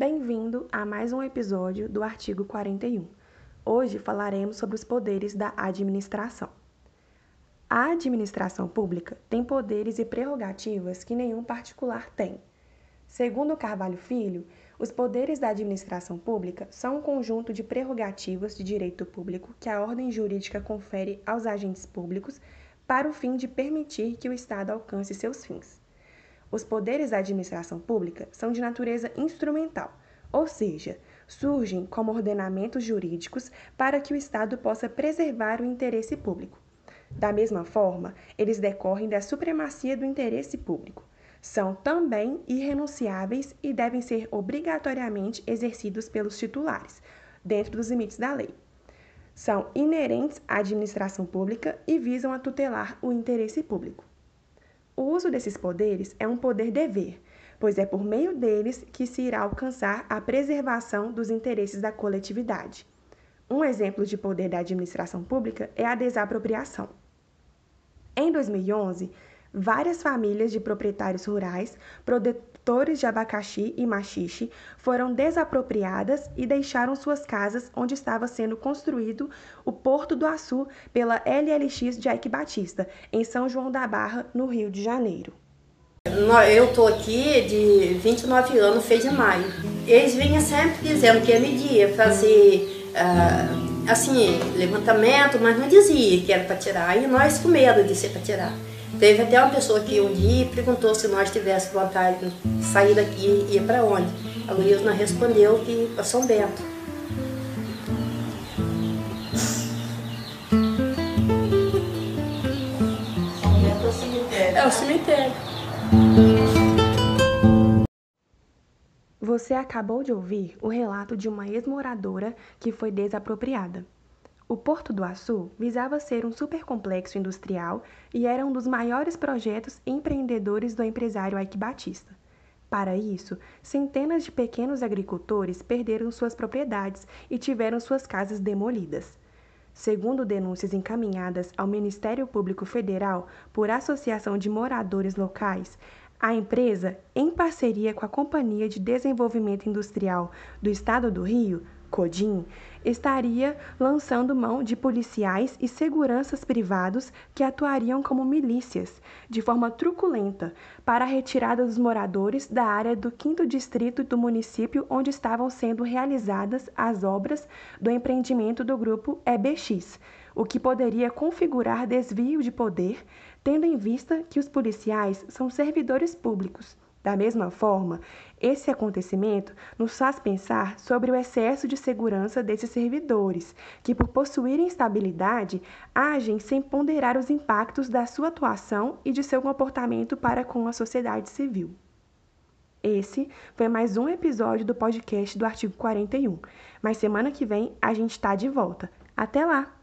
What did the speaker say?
Bem-vindo a mais um episódio do artigo 41. Hoje falaremos sobre os poderes da administração. A administração pública tem poderes e prerrogativas que nenhum particular tem. Segundo Carvalho Filho, os poderes da administração pública são um conjunto de prerrogativas de direito público que a ordem jurídica confere aos agentes públicos para o fim de permitir que o Estado alcance seus fins. Os poderes da administração pública são de natureza instrumental, ou seja, surgem como ordenamentos jurídicos para que o Estado possa preservar o interesse público. Da mesma forma, eles decorrem da supremacia do interesse público. São também irrenunciáveis e devem ser obrigatoriamente exercidos pelos titulares, dentro dos limites da lei. São inerentes à administração pública e visam a tutelar o interesse público. O uso desses poderes é um poder-dever, pois é por meio deles que se irá alcançar a preservação dos interesses da coletividade. Um exemplo de poder da administração pública é a desapropriação. Em 2011, várias famílias de proprietários rurais, produtores de abacaxi e machixe, foram desapropriadas e deixaram suas casas onde estava sendo construído o Porto do Açu pela LLX de Batista, em São João da Barra, no Rio de Janeiro. Eu estou aqui de 29 anos, fez de maio. Eles vinham sempre dizendo que ia medir, fazer uh, assim, levantamento, mas não dizia que era para tirar. E nós com medo de ser para tirar. Teve até uma pessoa que um dia perguntou se nós tivéssemos vontade de sair daqui e ir para onde. A Luísa respondeu que para São Bento. São Bento é o cemitério. É o cemitério. Você acabou de ouvir o relato de uma ex-moradora que foi desapropriada. O Porto do Açu visava ser um supercomplexo industrial e era um dos maiores projetos empreendedores do empresário Ike Batista. Para isso, centenas de pequenos agricultores perderam suas propriedades e tiveram suas casas demolidas. Segundo denúncias encaminhadas ao Ministério Público Federal por Associação de Moradores Locais, a empresa, em parceria com a Companhia de Desenvolvimento Industrial do Estado do Rio, CODIM, estaria lançando mão de policiais e seguranças privados que atuariam como milícias, de forma truculenta, para a retirada dos moradores da área do 5 Distrito do município onde estavam sendo realizadas as obras do empreendimento do grupo EBX, o que poderia configurar desvio de poder, tendo em vista que os policiais são servidores públicos da mesma forma, esse acontecimento nos faz pensar sobre o excesso de segurança desses servidores, que, por possuírem estabilidade, agem sem ponderar os impactos da sua atuação e de seu comportamento para com a sociedade civil. Esse foi mais um episódio do podcast do artigo 41, mas semana que vem a gente está de volta. Até lá!